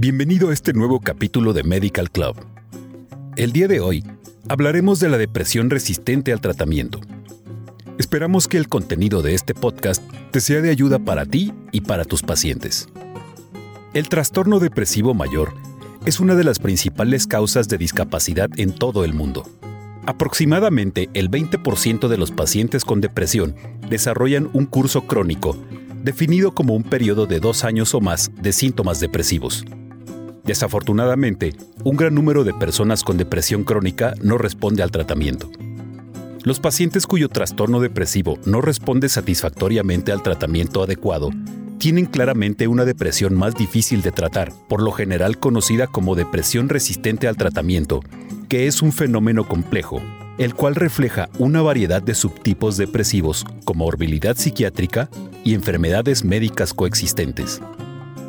Bienvenido a este nuevo capítulo de Medical Club. El día de hoy hablaremos de la depresión resistente al tratamiento. Esperamos que el contenido de este podcast te sea de ayuda para ti y para tus pacientes. El trastorno depresivo mayor es una de las principales causas de discapacidad en todo el mundo. Aproximadamente el 20% de los pacientes con depresión desarrollan un curso crónico definido como un periodo de dos años o más de síntomas depresivos. Desafortunadamente, un gran número de personas con depresión crónica no responde al tratamiento. Los pacientes cuyo trastorno depresivo no responde satisfactoriamente al tratamiento adecuado tienen claramente una depresión más difícil de tratar, por lo general conocida como depresión resistente al tratamiento, que es un fenómeno complejo, el cual refleja una variedad de subtipos depresivos como orbilidad psiquiátrica y enfermedades médicas coexistentes.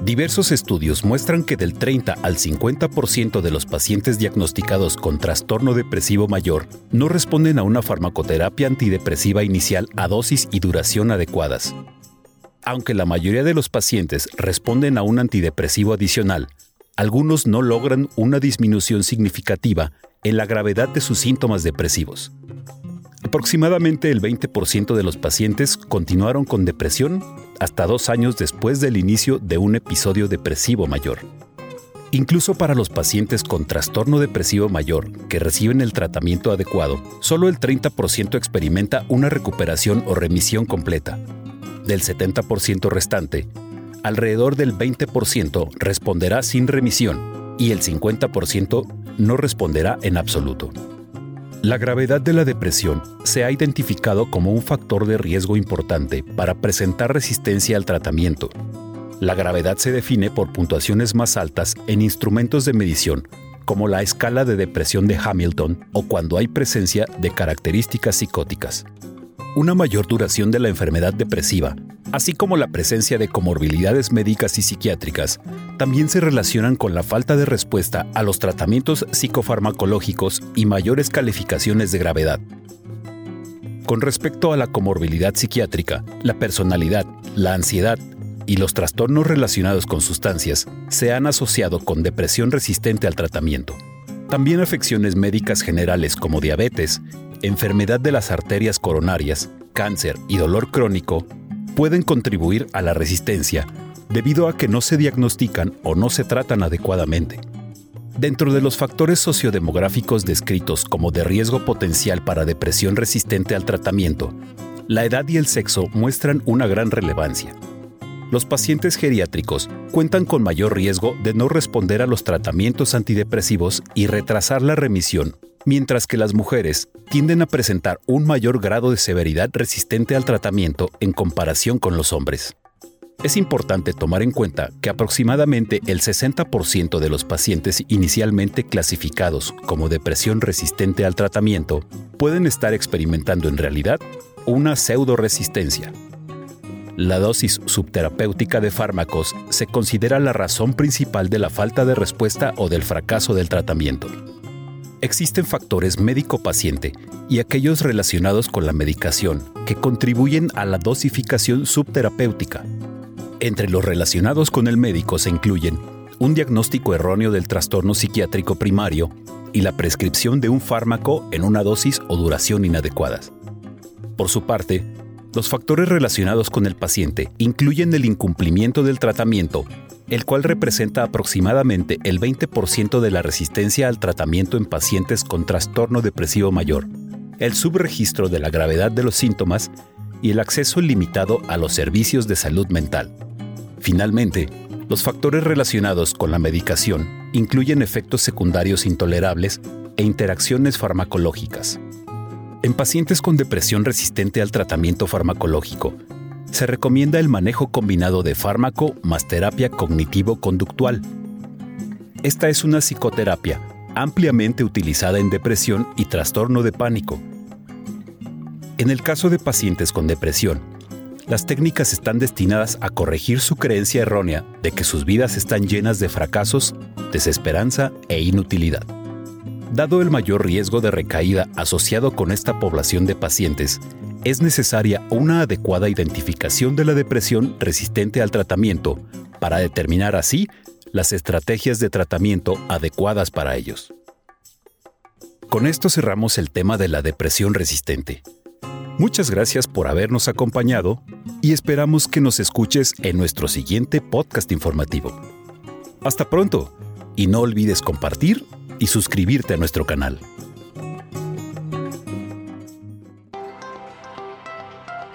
Diversos estudios muestran que del 30 al 50% de los pacientes diagnosticados con trastorno depresivo mayor no responden a una farmacoterapia antidepresiva inicial a dosis y duración adecuadas. Aunque la mayoría de los pacientes responden a un antidepresivo adicional, algunos no logran una disminución significativa en la gravedad de sus síntomas depresivos. Aproximadamente el 20% de los pacientes continuaron con depresión hasta dos años después del inicio de un episodio depresivo mayor. Incluso para los pacientes con trastorno depresivo mayor que reciben el tratamiento adecuado, solo el 30% experimenta una recuperación o remisión completa. Del 70% restante, alrededor del 20% responderá sin remisión y el 50% no responderá en absoluto. La gravedad de la depresión se ha identificado como un factor de riesgo importante para presentar resistencia al tratamiento. La gravedad se define por puntuaciones más altas en instrumentos de medición, como la escala de depresión de Hamilton o cuando hay presencia de características psicóticas. Una mayor duración de la enfermedad depresiva así como la presencia de comorbilidades médicas y psiquiátricas, también se relacionan con la falta de respuesta a los tratamientos psicofarmacológicos y mayores calificaciones de gravedad. Con respecto a la comorbilidad psiquiátrica, la personalidad, la ansiedad y los trastornos relacionados con sustancias se han asociado con depresión resistente al tratamiento. También afecciones médicas generales como diabetes, enfermedad de las arterias coronarias, cáncer y dolor crónico pueden contribuir a la resistencia debido a que no se diagnostican o no se tratan adecuadamente. Dentro de los factores sociodemográficos descritos como de riesgo potencial para depresión resistente al tratamiento, la edad y el sexo muestran una gran relevancia. Los pacientes geriátricos cuentan con mayor riesgo de no responder a los tratamientos antidepresivos y retrasar la remisión mientras que las mujeres tienden a presentar un mayor grado de severidad resistente al tratamiento en comparación con los hombres. Es importante tomar en cuenta que aproximadamente el 60% de los pacientes inicialmente clasificados como depresión resistente al tratamiento pueden estar experimentando en realidad una pseudo-resistencia. La dosis subterapéutica de fármacos se considera la razón principal de la falta de respuesta o del fracaso del tratamiento. Existen factores médico-paciente y aquellos relacionados con la medicación que contribuyen a la dosificación subterapéutica. Entre los relacionados con el médico se incluyen un diagnóstico erróneo del trastorno psiquiátrico primario y la prescripción de un fármaco en una dosis o duración inadecuadas. Por su parte, los factores relacionados con el paciente incluyen el incumplimiento del tratamiento el cual representa aproximadamente el 20% de la resistencia al tratamiento en pacientes con trastorno depresivo mayor, el subregistro de la gravedad de los síntomas y el acceso limitado a los servicios de salud mental. Finalmente, los factores relacionados con la medicación incluyen efectos secundarios intolerables e interacciones farmacológicas. En pacientes con depresión resistente al tratamiento farmacológico, se recomienda el manejo combinado de fármaco más terapia cognitivo-conductual. Esta es una psicoterapia ampliamente utilizada en depresión y trastorno de pánico. En el caso de pacientes con depresión, las técnicas están destinadas a corregir su creencia errónea de que sus vidas están llenas de fracasos, desesperanza e inutilidad. Dado el mayor riesgo de recaída asociado con esta población de pacientes, es necesaria una adecuada identificación de la depresión resistente al tratamiento para determinar así las estrategias de tratamiento adecuadas para ellos. Con esto cerramos el tema de la depresión resistente. Muchas gracias por habernos acompañado y esperamos que nos escuches en nuestro siguiente podcast informativo. Hasta pronto y no olvides compartir y suscribirte a nuestro canal.